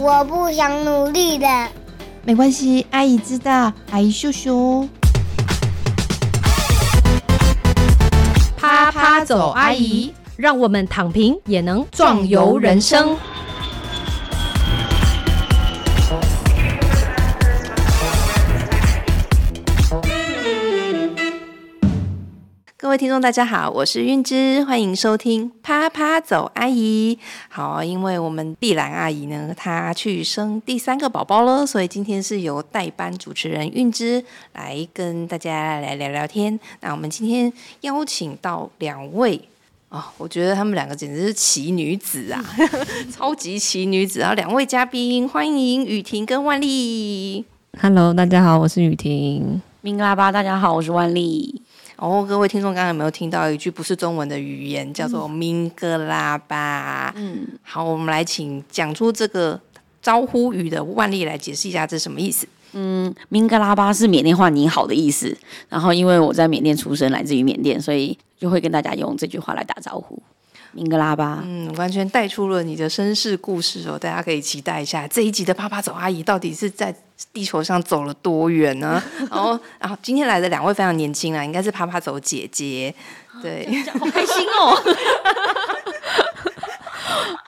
我不想努力的。没关系，阿姨知道，阿姨秀秀。啪啪走，阿姨，让我们躺平也能壮游人生。位听众，大家好，我是韵之，欢迎收听啪啪走阿姨。好，因为我们碧兰阿姨呢，她去生第三个宝宝了，所以今天是由代班主持人韵之来跟大家来聊聊天。那我们今天邀请到两位哦，我觉得他们两个简直是奇女子啊，超级奇女子。然后两位嘉宾，欢迎雨婷跟万丽。Hello，大家好，我是雨婷。明格拉巴，大家好，我是万丽。哦，各位听众，刚刚有没有听到一句不是中文的语言，叫做“明格拉巴”？嗯，好，我们来请讲出这个招呼语的万丽来解释一下这什么意思。嗯，明格拉巴是缅甸话“你好”的意思。然后因为我在缅甸出生，来自于缅甸，所以就会跟大家用这句话来打招呼。明格拉巴，嗯，完全带出了你的身世故事哦，大家可以期待一下这一集的啪啪走阿姨到底是在地球上走了多远呢？然后，然后今天来的两位非常年轻啊，应该是啪啪走姐姐，对，好开心哦！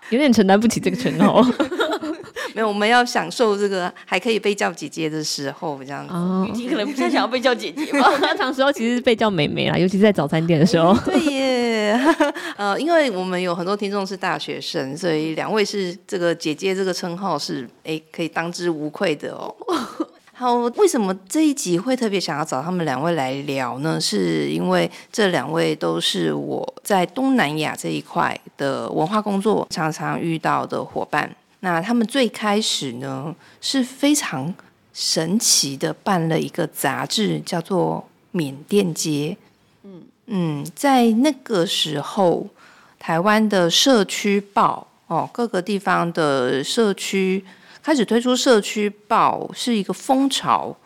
有点承担不起这个称号 没有，我们要享受这个还可以被叫姐姐的时候，这样子。哦。你可能不太想要被叫姐姐吧？通常时候其实是被叫妹妹啦，尤其是在早餐店的时候。对耶，呃，因为我们有很多听众是大学生，所以两位是这个姐姐这个称号是诶可以当之无愧的哦。好，为什么这一集会特别想要找他们两位来聊呢？是因为这两位都是我在东南亚这一块的文化工作常常遇到的伙伴。那他们最开始呢是非常神奇的办了一个杂志，叫做《缅甸街》。嗯，在那个时候，台湾的社区报哦，各个地方的社区开始推出社区报是一个风潮，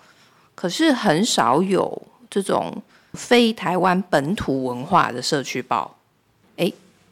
可是很少有这种非台湾本土文化的社区报。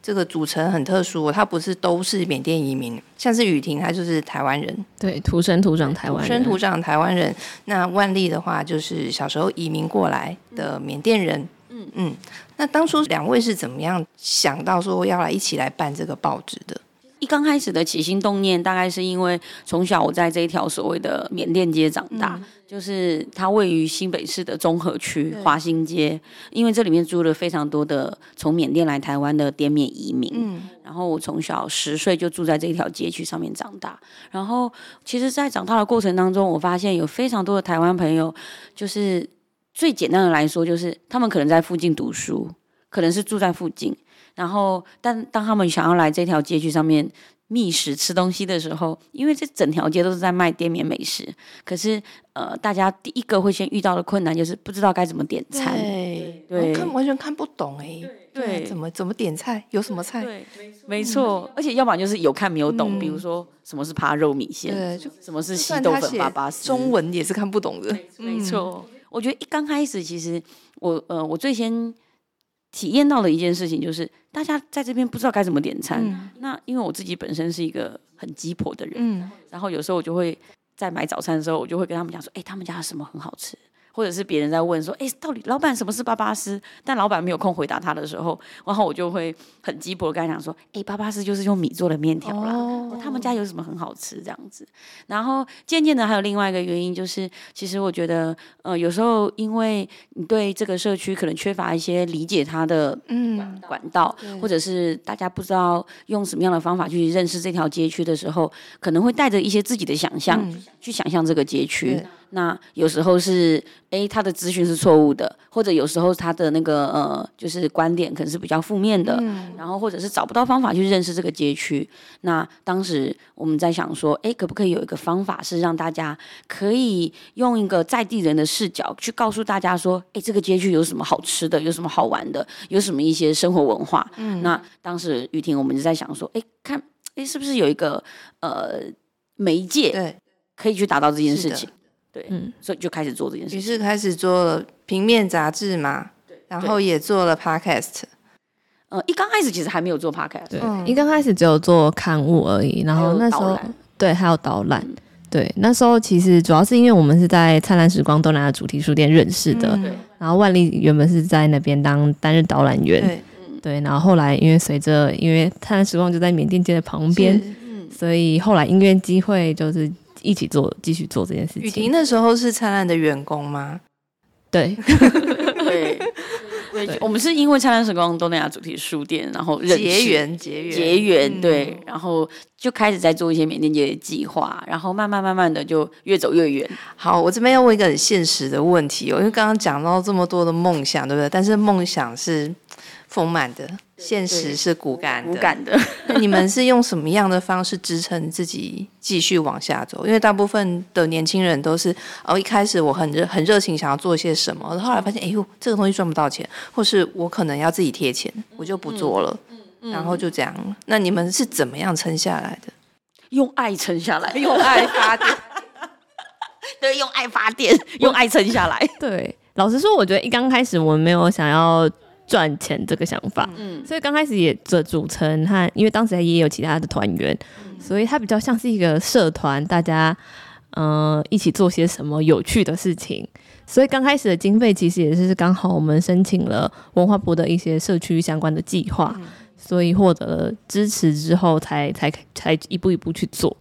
诶，这个组成很特殊、哦，它不是都是缅甸移民，像是雨婷，她就是台湾人，对，土生土长台湾人，土生土长台湾人。那万丽的话，就是小时候移民过来的缅甸人。嗯嗯，那当初两位是怎么样想到说要来一起来办这个报纸的？一刚开始的起心动念，大概是因为从小我在这一条所谓的缅甸街长大，就是它位于新北市的中和区华新街，因为这里面住了非常多的从缅甸来台湾的滇缅移民。嗯。然后我从小十岁就住在这一条街区上面长大，然后其实，在长大的过程当中，我发现有非常多的台湾朋友，就是最简单的来说，就是他们可能在附近读书，可能是住在附近，然后但当他们想要来这条街区上面觅食吃东西的时候，因为这整条街都是在卖滇缅美食，可是呃，大家第一个会先遇到的困难就是不知道该怎么点餐。对对我看完全看不懂哎、对怎么怎么点菜，有什么菜？对，没错，而且要不然就是有看没有懂，比如说什么是扒肉米线，对，就什么是就西豆粉粑粑丝，中文也是看不懂的。没错，我觉得一刚开始，其实我呃，我最先体验到的一件事情就是，大家在这边不知道该怎么点餐。嗯那因为我自己本身是一个很鸡婆的人，嗯，然后有时候我就会在买早餐的时候，我就会跟他们讲说，哎、他们家的什么很好吃。或者是别人在问说，哎、到底老板什么是巴巴斯？但老板没有空回答他的时候，然后我就会很鸡婆地跟他讲说，哎、巴巴斯就是用米做的面条啦。哦他们家有什么很好吃这样子。然后渐渐的还有另外一个原因，就是其实我觉得，呃，有时候因为你对这个社区可能缺乏一些理解它的嗯管道，或者是大家不知道用什么样的方法去认识这条街区的时候，可能会带着一些自己的想象、去想象这个街区对。那有时候是，诶，他的资讯是错误的，或者有时候他的那个呃，就是观点可能是比较负面的，然后或者是找不到方法去认识这个街区。那当时我们在想说，诶，可不可以有一个方法是让大家可以用一个在地人的视角去告诉大家说，诶，这个街区有什么好吃的，有什么好玩的，有什么一些生活文化。嗯那当时雨婷我们就在想说，诶，看，诶，是不是有一个呃媒介，可以去达到这件事情？对，嗯。所以就开始做这件事情。于是开始做了平面杂志嘛，对。然后也做了 podcast。呃，一刚开始其实还没有做 podcast，对，嗯。一刚开始只有做刊物而已，然后那时候对，还有导览。对，那时候其实主要是因为我们是在灿烂时光东南亚主题书店认识的，嗯。然后万丽原本是在那边当担任导览员，对，对，然后后来因为随着因为灿烂时光就在缅甸街的旁边，嗯。所以后来因缘机会就是一起做，继续做这件事情雨。婷那时候是灿烂的员工吗？对，对，对，我们是因为灿烂时光东南亚主题书店，然后结缘结缘结缘，嗯对，然后就开始在做一些缅甸街的计划，然后慢慢慢慢的就越走越远。好，我这边要问一个很现实的问题哦，因为刚刚讲到这么多的梦想，对不对？但是梦想是丰满的，现实是骨感的。无感的，那你们是用什么样的方式支撑自己继续往下走？因为大部分的年轻人都是哦，一开始我很热很热情，想要做些什么，后来发现哎呦，这个东西赚不到钱，或是我可能要自己贴钱，我就不做了，然后就这样。那你们是怎么样撑下来的？用爱撑下来，用爱发电。对，用爱发电，用爱撑下来。对，老实说，我觉得一刚开始我们没有想要赚钱这个想法，嗯，所以刚开始也这组成和因为当时也有其他的团员，所以它比较像是一个社团，大家嗯、呃一起做些什么有趣的事情。所以刚开始的经费其实也是刚好我们申请了文化部的一些社区相关的计划，所以获得了支持之后才才才一步一步去做。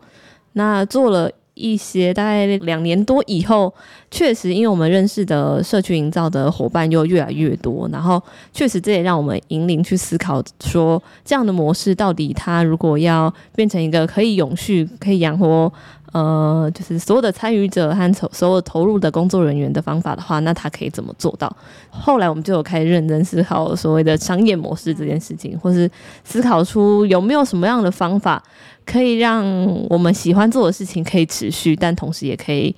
那做了一些大概两年多以后，确实因为我们认识的社区营造的伙伴又越来越多，然后确实这也让我们引领去思考说，这样的模式到底它如果要变成一个可以永续、可以养活呃，就是所有的参与者和所所有投入的工作人员的方法的话，那它可以怎么做到？后来我们就有开始认真思考所谓的商业模式这件事情，或是思考出有没有什么样的方法可以让我们喜欢做的事情可以持续，但同时也可以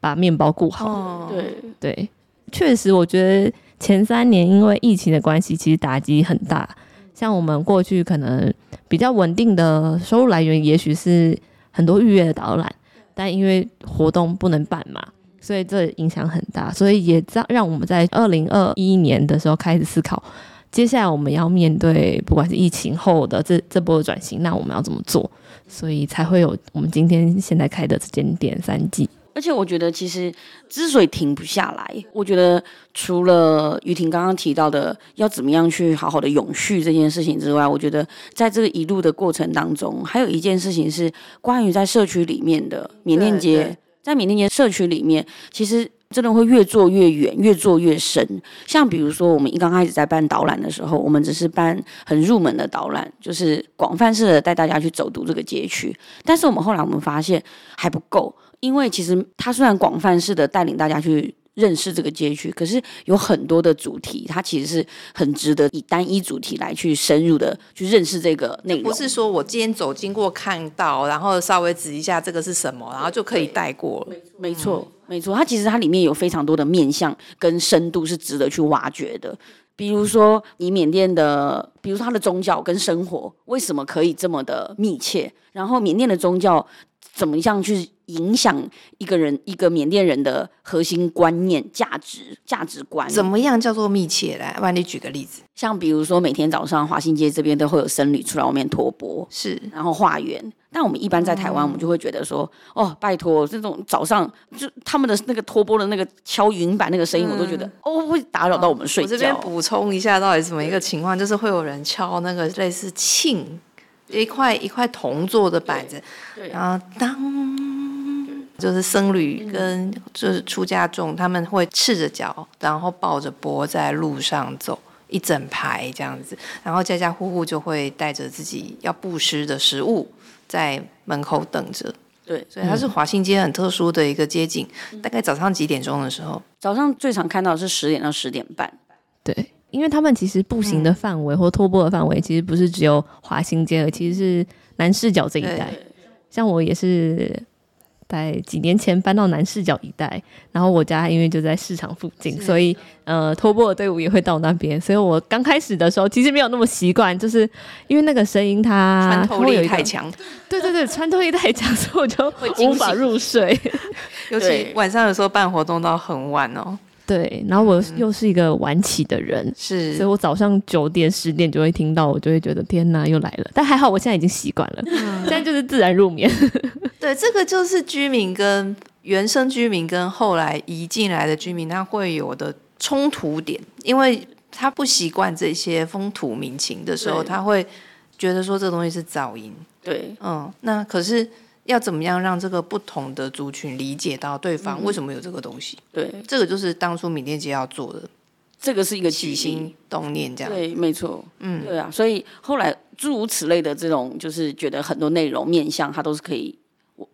把面包顾好。哦，对，对，确实，我觉得前三年因为疫情的关系，其实打击很大。像我们过去可能比较稳定的收入来源，也许是很多预约的导览，但因为活动不能办嘛，所以这影响很大。所以也让让我们在二零二一年的时候开始思考，接下来我们要面对不管是疫情后的这这波的转型，那我们要怎么做？所以才会有我们今天现在开的这间店三季。而且我觉得，其实之所以停不下来，我觉得除了雨婷刚刚提到的要怎么样去好好的永续这件事情之外，我觉得在这个一路的过程当中，还有一件事情是关于在社区里面的缅甸对街，在缅甸街社区里面，其实。真的会越做越远，越做越深。像比如说，我们一刚开始在办导览的时候，我们只是办很入门的导览，就是广泛式的带大家去走读这个街区。但是我们后来我们发现还不够，因为其实它虽然广泛式的带领大家去认识这个街区，可是有很多的主题，它其实是很值得以单一主题来去深入的去认识这个内容。不是说我今天走经过看到，然后稍微指一下这个是什么，然后就可以带过了。没错，没错，没错它其实它里面有非常多的面向跟深度是值得去挖掘的。比如说，你缅甸的，比如说它的宗教跟生活为什么可以这么的密切？然后缅甸的宗教怎么样去影响一个人、一个缅甸人的核心观念、价值、价值观？怎么样叫做密切？来，万你举个例子。像比如说，每天早上华新街这边都会有僧侣出来外面托钵，是然后化缘。但我们一般在台湾，我们就会觉得说，哦，拜托，这种早上就他们的那个托钵的那个敲云板那个声音，我都觉得、哦会打扰到我们睡觉。我这边补充一下，到底怎么一个情况？就是会有人敲那个类似磬，一块一块铜做的板子，然后当，就是僧侣跟就是出家众，他们会赤着脚，然后抱着钵在路上走。一整排这样子，然后家家户户就会带着自己要布施的食物在门口等着，对，所以它是华新街很特殊的一个街景。大概早上几点钟的时候，早上最常看到是十点到十点半。对，因为他们其实步行的范围或拖波的范围，其实不是只有华新街，其实是南市角这一带。像我也是在几年前搬到南市角一带，然后我家因为就在市场附近，所以呃拖波的队伍也会到那边。所以我刚开始的时候其实没有那么习惯，就是因为那个声音它穿透力太强，对对对，穿透力太强，所以我就惊无法入睡。尤其晚上有时候办活动到很晚哦。对，然后我又是一个晚起的人，是所以我早上九点十点就会听到，我就会觉得天哪，又来了。但还好我现在已经习惯了，现在就是自然入眠。对，这个就是居民跟原生居民跟后来移进来的居民，他会有的冲突点，因为他不习惯这些风土民情的时候，他会觉得说这个东西是噪音。对，嗯，那可是要怎么样让这个不同的族群理解到对方为什么有这个东西？对，这个就是当初缅甸街要做的这个是一个起。心动念，这样。对，没错，嗯，对啊，所以后来诸如此类的这种，就是觉得很多内容面向，它都是可以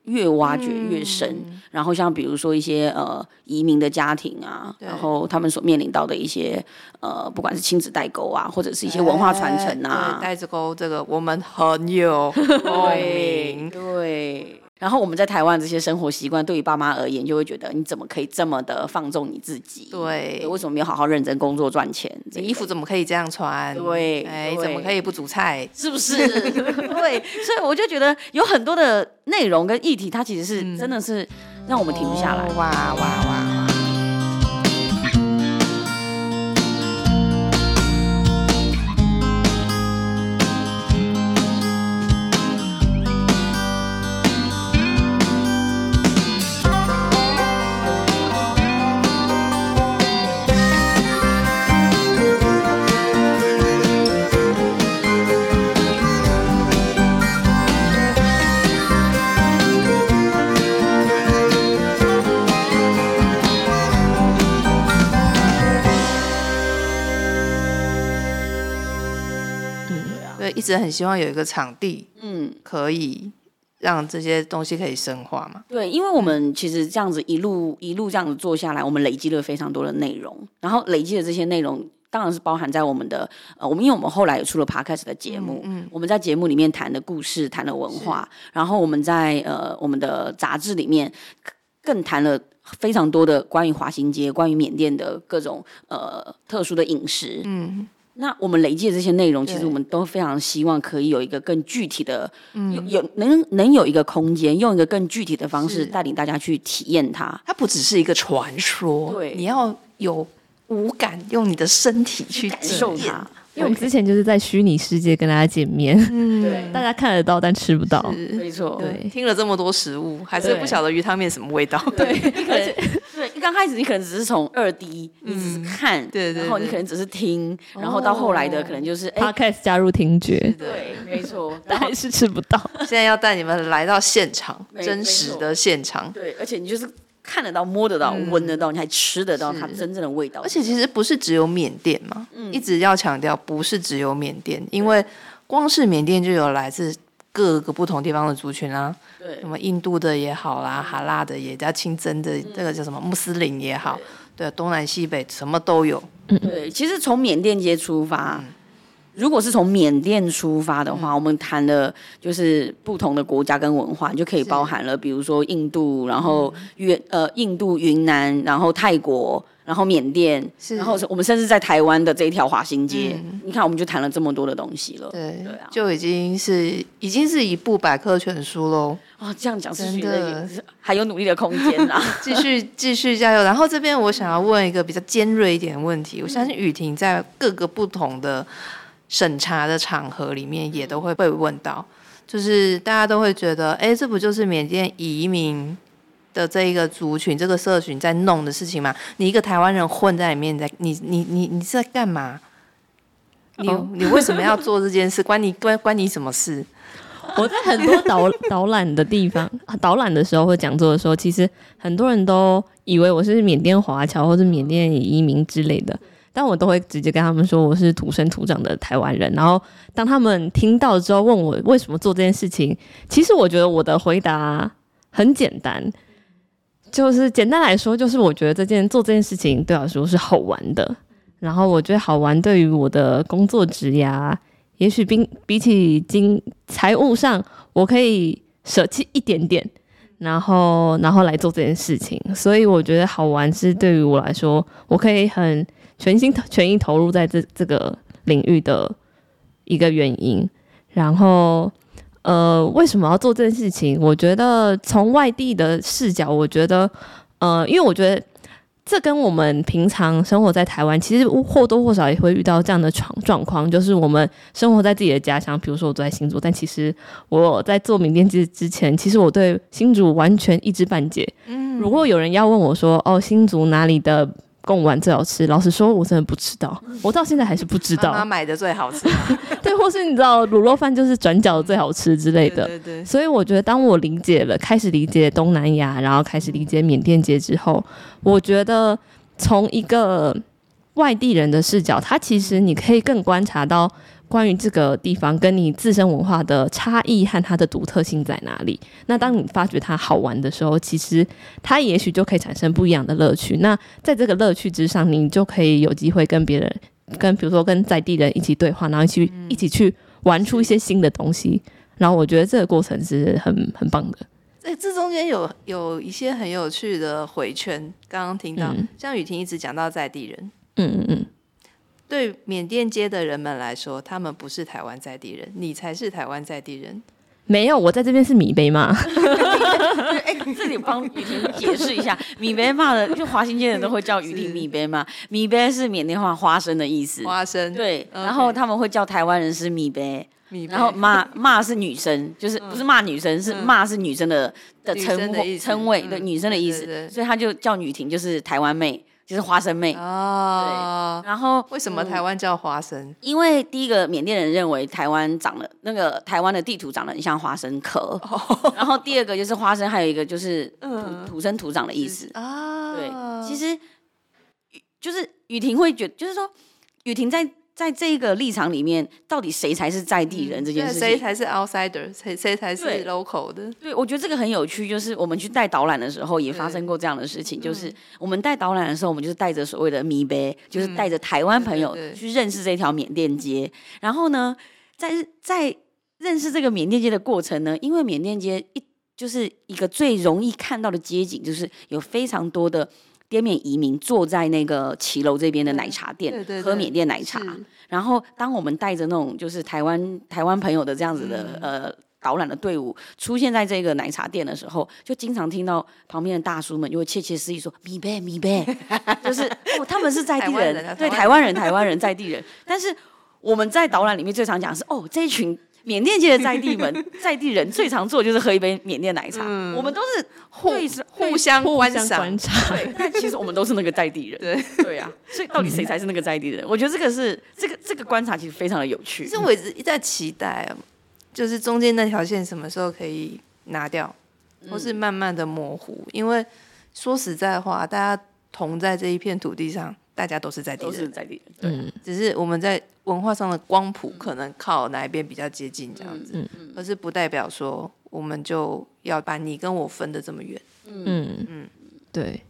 越挖掘越深。然后像比如说一些呃移民的家庭啊，然后他们所面临到的一些呃，不管是亲子代沟啊，或者是一些文化传承啊哎对，带子沟这个我们很有 共对鸣。对。然后我们在台湾这些生活习惯，对于爸妈而言，就会觉得你怎么可以这么的放纵你自己？对为什么没有好好认真工作赚钱？这你衣服怎么可以这样穿？对哎，怎么可以不煮菜？是不是？对，所以我就觉得有很多的内容跟议题，它其实是、真的是让我们停不下来。哦哇哇哇直很希望有一个场地嗯，可以让这些东西可以深化嘛。对，因为我们其实这样子一路一路这样子做下来，我们累积了非常多的内容，然后累积的这些内容。当然是包含在我们的呃，我们因为我们后来也出了 podcast 的节目，嗯我们在节目里面谈的故事，谈的文化，然后我们在呃我们的杂志里面更谈了非常多的关于华新街、关于缅甸的各种呃特殊的饮食，嗯，那我们累积的这些内容，其实我们都非常希望可以有一个更具体的，有有能能有一个空间，用一个更具体的方式是。带领大家去体验它。它不只是一个传说，对。你要有五感，用你的身体去感受它。因为我们之前就是在虚拟世界跟大家见面，嗯，大家看得到但吃不到。是。没错，对，听了这么多食物，还是不晓得鱼汤面什么味道。对，你可能对，刚开始你可能只是从二 D，你只是看，对对然后你可能只是听，然后到后来的可能就是哎，Podcast 加入听觉，对，没错，但还是吃不到。现在要带你们来到现场，真实的现场。对，而且你就是看得到、摸得到、闻得到，你还吃得到它是真正的味道，而且其实不是只有缅甸嘛，一直要强调不是只有缅甸，因为光是缅甸就有来自各个不同地方的族群啊，对。什么印度的也好啦，哈拉的也叫清真的，这个叫什么穆斯林也好，对，东南西北什么都有。对，其实从缅甸街出发，如果是从缅甸出发的话，我们谈的就是不同的国家跟文化，就可以包含了，比如说印度，然后越呃印度、云南，然后泰国。然后缅甸，然后我们甚至在台湾的这一条华新街，你看我们就谈了这么多的东西了。对，对啊就已经是已经是一部百科全书喽。哦，这样讲是觉真的得还有努力的空间啦。继续继续加油。然后这边我想要问一个比较尖锐一点的问题，我相信雨婷在各个不同的审查的场合里面也都会被问到，就是大家都会觉得，哎，这不就是缅甸移民的这一个族群、这个社群在弄的事情嘛？你一个台湾人混在里面，你在你你你你是在干嘛？你、哦你为什么要做这件事？关你关关你什么事？我在很多导 导览的地方，导览的时候或讲座的时候，其实很多人都以为我是缅甸华侨或者缅甸移民之类的，但我都会直接跟他们说我是土生土长的台湾人。然后当他们听到之后问我为什么做这件事情，其实我觉得我的回答很简单，就是简单来说，就是我觉得这件做这件事情对我来说是好玩的。然后我觉得好玩对于我的工作职涯，也许比比起经财务上，我可以舍弃一点点，然后然后来做这件事情。所以我觉得好玩是对于我来说，我可以很全心全意投入在这这个领域的一个原因。然后呃，为什么要做这件事情？我觉得从外地的视角，我觉得呃，因为我觉得。这跟我们平常生活在台湾，其实或多或少也会遇到这样的状状况，就是我们生活在自己的家乡，比如说我住在新竹，但其实我在做缅甸之之前，其实我对新竹完全一知半解。嗯，如果有人要问我说，哦，新竹哪里的？贡丸最好吃，老实说，我真的不知道，我到现在还是不知道。妈妈买的最好吃，对，或是你知道卤肉饭就是转角最好吃之类的。对对。所以我觉得，当我理解了，开始理解东南亚，然后开始理解缅甸街之后，我觉得从一个外地人的视角，他其实你可以更观察到。关于这个地方跟你自身文化的差异和它的独特性在哪里？那当你发觉它好玩的时候，其实它也许就可以产生不一样的乐趣。那在这个乐趣之上，你就可以有机会跟别人，跟比如说跟在地人一起对话，然后去一起去玩出一些新的东西。然后我觉得这个过程是很很棒的。哎，这中间有有一些很有趣的回圈。刚刚听到，像雨婷一直讲到在地人，嗯嗯嗯。对缅甸街的人们来说，他们不是台湾在地人，你才是台湾在地人。没有，我在这边是米杯嘛。哎，这里帮雨婷解释一下，米杯嘛的，就华新街人都会叫雨婷米杯嘛。米杯是缅甸话花生的意思，花生。对，然后他们会叫台湾人是米杯，然后骂骂是女生，就是不是骂女生，是骂是女生的的称称谓，对女生的意思，所以他就叫雨婷，就是台湾妹。就是花生妹哦，对，然后为什么台湾叫花生？因为第一个缅甸人认为台湾长了那个台湾的地图长得很像花生壳，然后第二个就是花生，还有一个就是土土生土长的意思啊。对，其实就是雨婷会觉，就是说雨婷在。在这个立场里面，到底谁才是在地人这件事情？谁才是 outsider？谁谁才是 local 的？对，我觉得这个很有趣。就是我们去带导览的时候，也发生过这样的事情。就是我们带导览的时候，我们就是带着所谓的米杯，就是带着台湾朋友去认识这条缅甸街。然后呢，在在认识这个缅甸街的过程呢，因为缅甸街一就是一个最容易看到的街景，就是有非常多的。滇缅移民坐在那个骑楼这边的奶茶店喝缅甸奶茶，然后当我们带着那种就是台湾台湾朋友的这样子的呃导览的队伍出现在这个奶茶店的时候，就经常听到旁边的大叔们就会窃窃私语说米贝米贝，就是哦他们是在地人，对台湾人台湾人在地人，但是我们在导览里面最常讲是哦这一群。缅甸界的在地们、在地人最常做就是喝一杯缅甸奶茶。我们都是互互相观观察，对，但其实我们都是那个在地人。对对啊，所以到底谁才是那个在地人？我觉得这个是这个这个观察其实非常的有趣。其实我一直一在期待，就是中间那条线什么时候可以拿掉，或是慢慢的模糊。因为说实在话，大家同在这一片土地上。大家都是在地人，都是在地人，对，只是我们在文化上的光谱可能靠哪一边比较接近这样子，嗯。而是不代表说我们就要把你跟我分的这么远，嗯。嗯，对，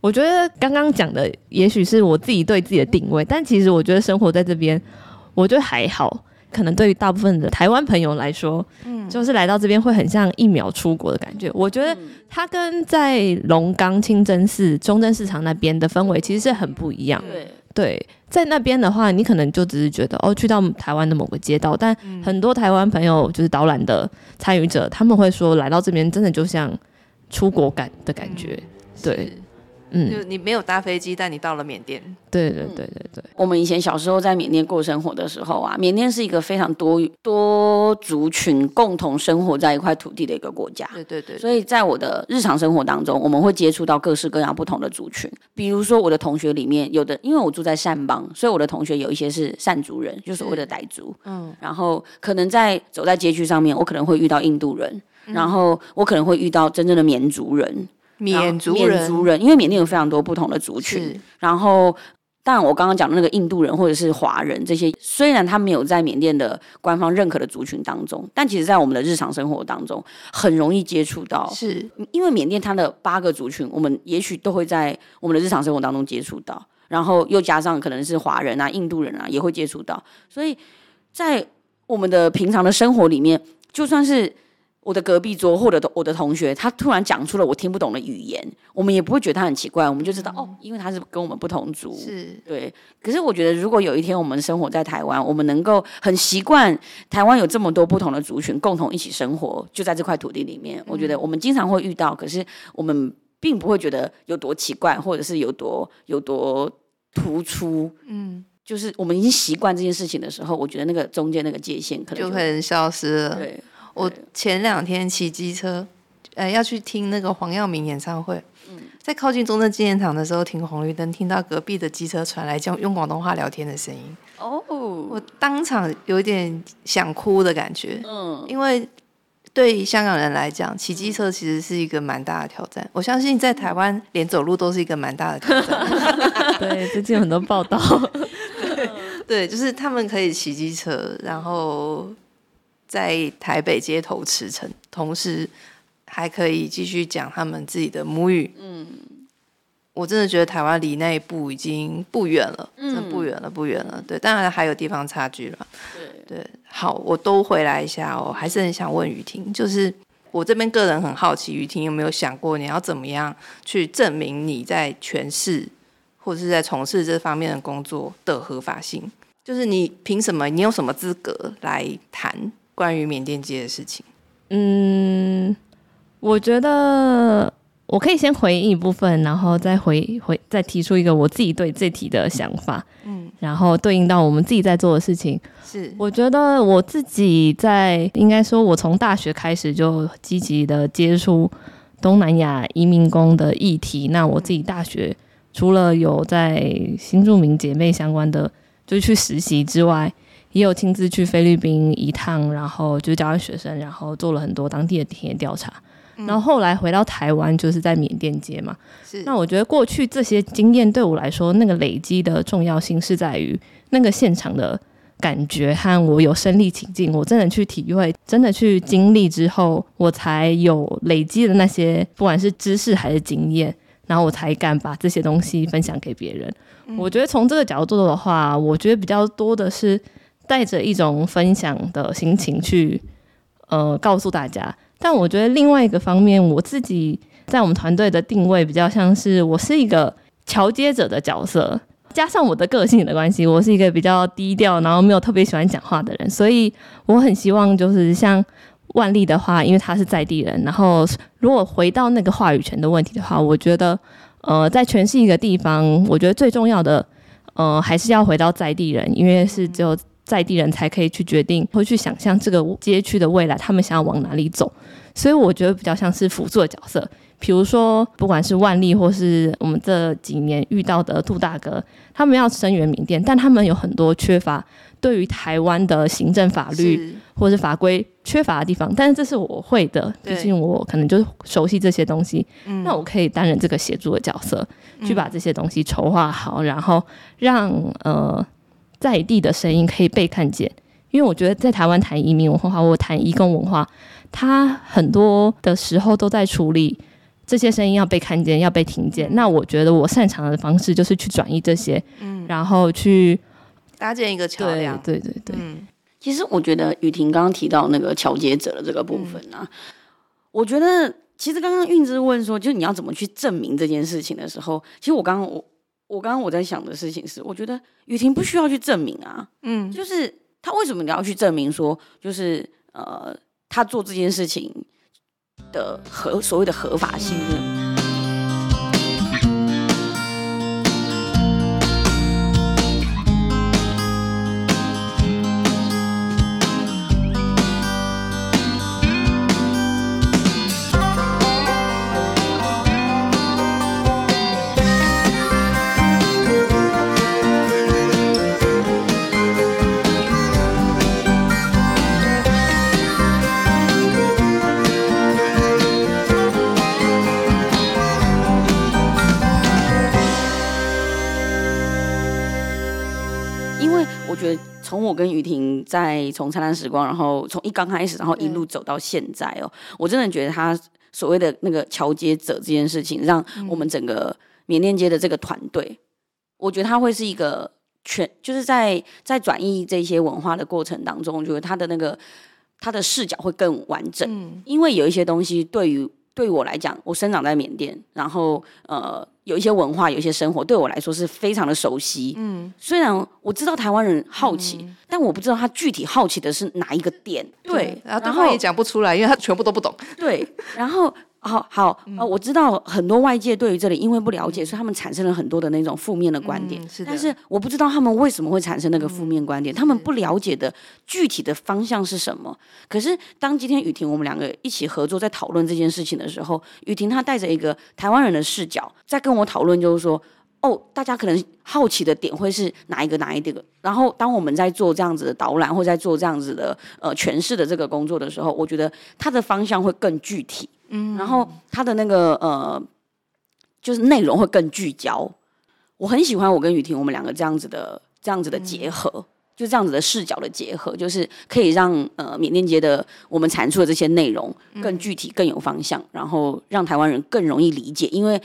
我觉得刚刚讲的也许是我自己对自己的定位，但其实我觉得生活在这边，我觉得还好。可能对于大部分的台湾朋友来说，嗯，就是来到这边会很像一秒出国的感觉。我觉得它跟在龙岗清真寺、中正市场那边的氛围其实是很不一样。对，对，在那边的话，你可能就只是觉得哦，去到台湾的某个街道，但很多台湾朋友就是导览的参与者，他们会说来到这边真的就像出国感的感觉。对。嗯，就你没有搭飞机，但你到了缅甸。对对对对对。我们以前小时候在缅甸过生活的时候啊，缅甸是一个非常多多族群共同生活在一块土地的一个国家。对对对。所以在我的日常生活当中，我们会接触到各式各样不同的族群。比如说我的同学里面有的，因为我住在善邦，所以我的同学有一些是善族人，就所谓的傣族。嗯。然后可能在走在街区上面，我可能会遇到印度人，然后我可能会遇到真正的缅族人。缅族人，因为缅甸有非常多不同的族群。然后，但我刚刚讲的那个印度人或者是华人这些，虽然他没有在缅甸的官方认可的族群当中，但其实在我们的日常生活当中很容易接触到。是，因为缅甸它的八个族群，我们也许都会在我们的日常生活当中接触到。然后又加上可能是华人啊、印度人啊，也会接触到。所以在我们的平常的生活里面，就算是。我的隔壁桌或者我的同学，他突然讲出了我听不懂的语言，我们也不会觉得他很奇怪，我们就知道哦，因为他是跟我们不同族，是对。可是我觉得，如果有一天我们生活在台湾，我们能够很习惯台湾有这么多不同的族群共同一起生活，就在这块土地里面，我觉得我们经常会遇到，可是我们并不会觉得有多奇怪，或者是有多有多突出。嗯，就是我们已经习惯这件事情的时候，我觉得那个中间那个界限可能就就可能消失了。对，我前两天骑机车，呃，要去听那个黄耀明演唱会。在靠近中正纪念堂的时候，停红绿灯，听到隔壁的机车传来用用广东话聊天的声音，哦，我当场有点想哭的感觉，嗯，因为对香港人来讲，骑机车其实是一个蛮大的挑战。我相信在台湾，连走路都是一个蛮大的挑战。对，最近有很多报道，对，就是他们可以骑机车，然后在台北街头驰骋，同时还可以继续讲他们自己的母语。嗯，我真的觉得台湾离那一步已经不远了，真的不远了，不远了。对，当然还有地方差距了。对，好，我都回来一下哦，还是很想问雨婷，就是我这边个人很好奇，雨婷有没有想过你要怎么样去证明你在诠释或者是在从事这方面的工作的合法性？就是你凭什么？你有什么资格来谈关于缅甸街的事情？嗯，我觉得我可以先回应一部分，然后再回回再提出一个我自己对这题的想法，嗯，然后对应到我们自己在做的事情。是我觉得我自己在应该说，我从大学开始就积极的接触东南亚移民工的议题。那我自己大学除了有在新住民姐妹相关的，就去实习之外，也有亲自去菲律宾一趟，然后就教学生，然后做了很多当地的田野调查。然后后来回到台湾，就是在缅甸街嘛。是，那我觉得过去这些经验对我来说，那个累积的重要性是在于那个现场的感觉和我有身历其境，我真的去体会，真的去经历之后，我才有累积的那些不管是知识还是经验，然后我才敢把这些东西分享给别人。我觉得从这个角度的话，我觉得比较多的是带着一种分享的心情去呃告诉大家。但我觉得另外一个方面，我自己在我们团队的定位比较像是我是一个桥接者的角色，加上我的个性的关系，我是一个比较低调，然后没有特别喜欢讲话的人，所以我很希望就是像万丽的话，因为他是在地人，然后如果回到那个话语权的问题的话，我觉得呃，在全是一个地方，我觉得最重要的呃还是要回到在地人，因为是只有在地人才可以去决定，会去想象这个街区的未来，他们想要往哪里走。所以我觉得比较像是辅助的角色，比如说不管是万历或是我们这几年遇到的杜大哥，他们要声援缅甸，但他们有很多缺乏对于台湾的行政法律是。或是法规缺乏的地方，但是这是我会的，毕竟我可能就熟悉这些东西，嗯。那我可以担任这个协助的角色，去把这些东西筹划好，然后让呃在地的声音可以被看见。因为我觉得在台湾谈移民文化或谈移工文化，它很多的时候都在处理这些声音要被看见、要被听见。那我觉得我擅长的方式就是去转移这些，嗯然后去搭建一个桥梁。对对对，嗯，其实我觉得雨婷刚刚提到那个桥接者的这个部分啊，我觉得其实刚刚韵之问说，就是你要怎么去证明这件事情的时候，其实我刚刚我我刚刚我在想的事情是，我觉得雨婷不需要去证明啊，嗯，就是他为什么你要去证明说，就是呃，他做这件事情的合所谓的合法性呢？我觉得从我跟雨婷在从灿烂时光，然后从一刚开始，然后一路走到现在哦，我真的觉得他所谓的那个桥接者这件事情，让我们整个缅甸街的这个团队，我觉得他会是一个全，就是在在转译这些文化的过程当中，我觉得他的那个他的视角会更完整，嗯。因为有一些东西对于对我来讲，我生长在缅甸，然后呃有一些文化，有一些生活，对我来说是非常的熟悉。嗯，虽然我知道台湾人好奇，但我不知道他具体好奇的是哪一个点。对，然后也讲不出来，因为他全部都不懂。对，然后好好，嗯呃，我知道很多外界对于这里因为不了解，所以他们产生了很多的那种负面的观点。嗯是的但是我不知道他们为什么会产生那个负面观点，他们不了解的具体的方向是什么。可是当今天雨婷我们两个一起合作在讨论这件事情的时候，雨婷她带着一个台湾人的视角在跟我讨论，就是说。哦，大家可能好奇的点会是哪一个哪一个？然后当我们在做这样子的导览或在做这样子的呃诠释的这个工作的时候，我觉得它的方向会更具体。嗯，然后它的那个呃，就是内容会更聚焦。我很喜欢我跟雨婷我们两个这样子的这样子的结合，就这样子的视角的结合，就是可以让呃缅甸街的我们阐述的这些内容更具体、更有方向，然后让台湾人更容易理解。因为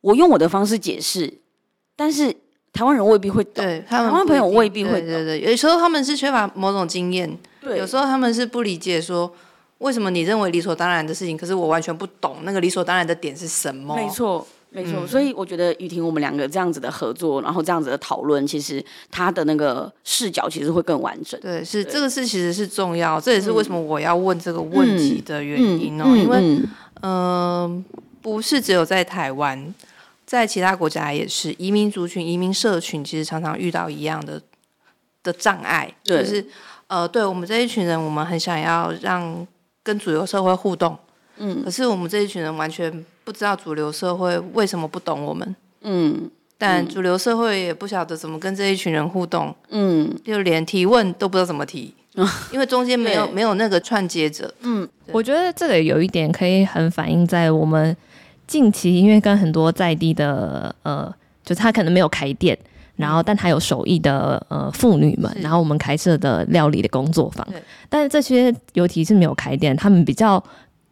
我用我的方式解释，但是台湾人未必会懂。对他们台湾朋友未必会对对对，有时候他们是缺乏某种经验，对有时候他们是不理解说为什么你认为理所当然的事情，可是我完全不懂那个理所当然的点是什么。没，错，没错。嗯所以我觉得雨婷我们两个这样子的合作，然后这样子的讨论，其实他的那个视角其实会更完整。对，是对这个是其实是重要，这也是为什么我要问这个问题的原因哦，嗯因为嗯嗯、不是只有在台湾，在其他国家也是移民族群、移民社群，其实常常遇到一样的的障碍，对就是呃，对我们这一群人，我们很想要让跟主流社会互动，嗯。可是我们这一群人完全不知道主流社会为什么不懂我们，嗯。但主流社会也不晓得怎么跟这一群人互动，嗯，就连提问都不知道怎么提，因为中间没有没有那个串接者，我觉得这个有一点可以很反映在我们近期，因为跟很多在地的呃，就是他可能没有开店，然后但他有手艺的呃妇女们，然后我们开设的料理的工作坊对，但是这些尤其是没有开店，他们比较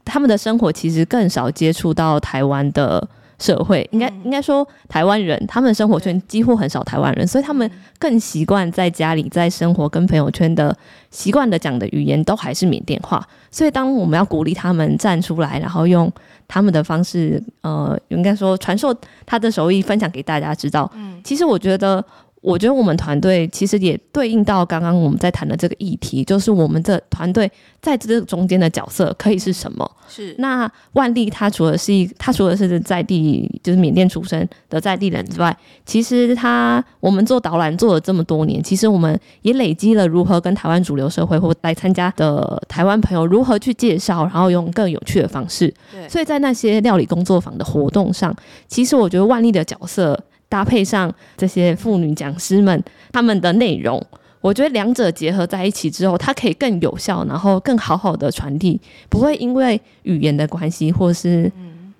他们的生活其实更少接触到台湾的。社会应该应该说，台湾人他们的生活圈几乎很少台湾人，所以他们更习惯在家里在生活跟朋友圈的习惯的讲的语言都还是缅甸话。所以当我们要鼓励他们站出来，然后用他们的方式，呃，应该说传授他的手艺，分享给大家知道。嗯，其实我觉得。我觉得我们团队其实也对应到刚刚我们在谈的这个议题，就是我们的团队在这中间的角色可以是什么？是那万丽她除了是一，她除了是在地就是缅甸出生的在地人之外，其实她我们做导览做了这么多年，其实我们也累积了如何跟台湾主流社会或来参加的台湾朋友如何去介绍，然后用更有趣的方式。对所以在那些料理工作坊的活动上，其实我觉得万丽的角色搭配上这些妇女讲师们他们的内容。我觉得两者结合在一起之后，它可以更有效，然后更好好的传递，不会因为语言的关系，或是、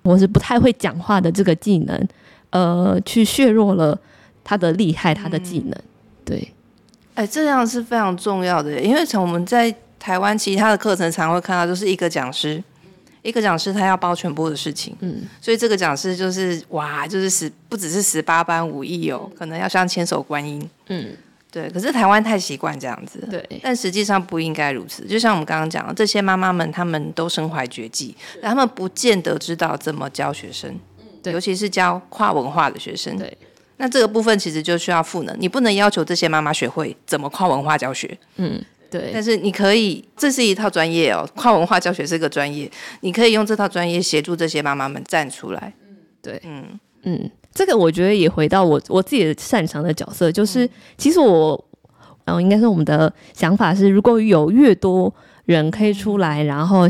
或是不太会讲话的这个技能，呃，去削弱了他的厉害，他的技能。对，哎，这样是非常重要的，因为从我们在台湾其他的课程常会看到，就是一个讲师，一个讲师他要包全部的事情，嗯，所以这个讲师就是哇，就是十不只是十八般武艺哦，可能要像千手观音，嗯，对。可是台湾太习惯这样子了，对，但实际上不应该如此。就像我们刚刚讲的，这些妈妈们，她们都身怀绝技，但她们不见得知道怎么教学生，对尤其是教跨文化的学生。对，那这个部分其实就需要赋能，你不能要求这些妈妈学会怎么跨文化教学，嗯，对，但是你可以，这是一套专业哦，跨文化教学是个专业，你可以用这套专业协助这些妈妈们站出来。对，嗯，嗯，这个我觉得也回到我我自己的擅长的角色，就是其实我，嗯、应该是我们的想法是，如果有越多人可以出来，然后。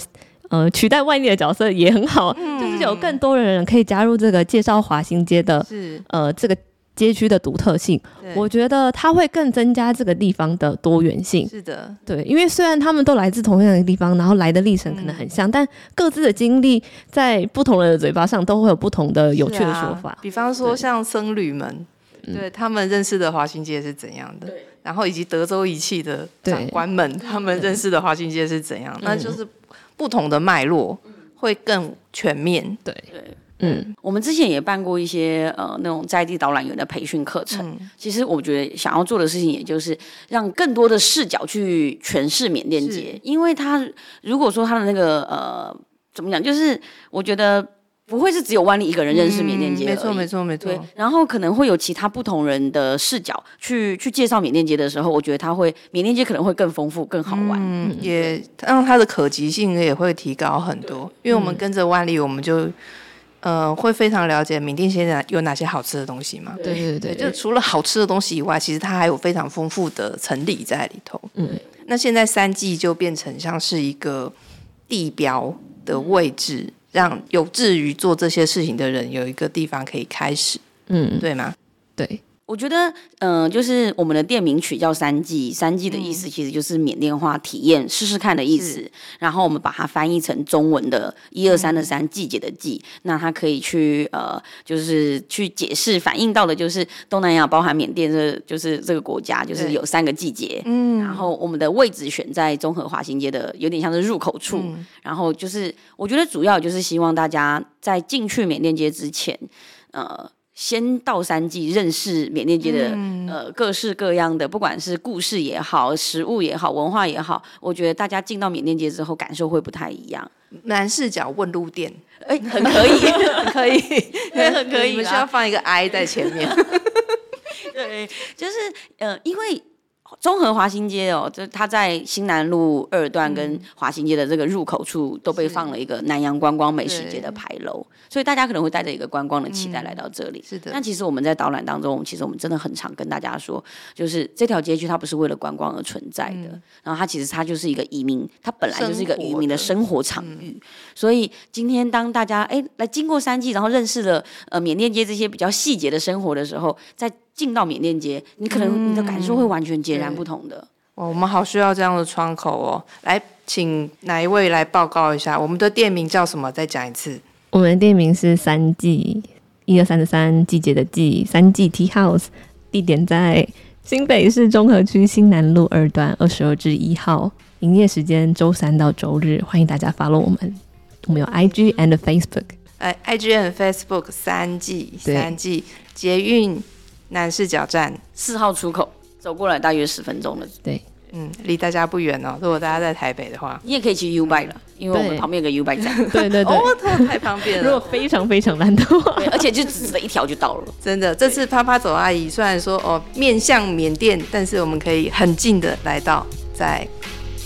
呃，取代外力的角色也很好，就是有更多的人可以加入这个介绍华新街的是，呃这个街区的独特性，我觉得它会更增加这个地方的多元性。是的，对，因为虽然他们都来自同样的地方，然后来的历程可能很像，但各自的经历在不同人的嘴巴上都会有不同的有趣的说法。比方说像僧侣们，对。他们认识的华新街是怎样的，然后以及德州仪器的长官们，他们认识的华新街是怎样，那就是不同的脉络会更全面。对，对。嗯，我们之前也办过一些呃那种在地导览员的培训课程。嗯。其实我觉得想要做的事情，也就是让更多的视角去诠释缅甸街，因为它如果说它的那个呃怎么讲，就是我觉得不会是只有万丽一个人认识缅甸街、嗯没错没。错没错。对，，然后可能会有其他不同人的视角去去介绍缅甸街的时候，我觉得它会缅甸街可能会更丰富、更好玩。嗯，也让它的可及性也会提高很多，因为我们跟着万里，我们就呃会非常了解缅甸现在有哪些好吃的东西嘛。对对对，对，就除了好吃的东西以外，其实它还有非常丰富的层理在里头。嗯，那现在三季就变成像是一个地标的位置，让有志于做这些事情的人有一个地方可以开始，嗯，对吗？对，我觉得，嗯、就是我们的店名取叫三季，三季的意思其实就是缅甸话体验试试看的意思。然后我们把它翻译成中文的“一二三”的三季节的季，那它可以去呃，就是去解释反映到的就是东南亚包含缅甸这就是这个国家就是有三个季节。嗯然后我们的位置选在综合华新街的，有点像是入口处。然后就是，我觉得主要就是希望大家在进去缅甸街之前，呃，先到三季认识缅甸街的、呃各式各样的，不管是故事也好、食物也好、文化也好，我觉得大家进到缅甸街之后感受会不太一样。男视角问路店哎，很可以，可以，对很可以你们需要放一个 I 在前面。对，就是呃，因为中和华新街哦，这它在新南路二段跟华新街的这个入口处都被放了一个南洋观光美食节的牌楼，所以大家可能会带着一个观光的期待来到这里。是的。但其实我们在导览当中，其实我们真的很常跟大家说，就是这条街区它不是为了观光而存在的，然后它其实它就是一个移民，它本来就是一个移民的的生活场域。所以今天当大家哎来经过三季，然后认识了呃缅甸街这些比较细节的生活的时候，再进到缅甸街，你可能你的感受会完全截然不同的。哇，我们好需要这样的窗口哦！来，请哪一位来报告一下，我们的店名叫什么？再讲一次。我们的店名是三季，一二三的三，季节的季，三季 Tea House，地点在新北市中和区新南路二段二十二至一号，营业时间周三到周日，欢迎大家 follow 我们，我们有 IG and Facebook。哎，IG and Facebook 三季三季捷运南市角站，四号出口走过来大约十分钟了，对，嗯，离大家不远哦。如果大家在台北的话，你也可以去 U bike 了，因为我们旁边有个 U bike 站，对对对。哦，太方便了如果，非常非常难的话，而且就只了一条就到了。真的。这次啪啪走阿姨虽然说哦面向缅甸，但是我们可以很近的来到在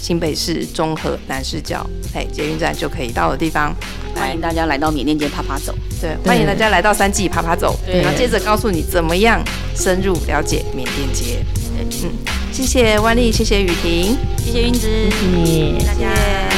新北市中和南视角，哎，捷运站就可以到的地方。欢迎大家来到缅甸街啪啪走。对，欢迎大家来到三季爬爬走，对然后接着告诉你怎么样深入了解缅甸街。嗯，谢谢万丽，谢谢雨婷，谢谢云芝，谢谢大家。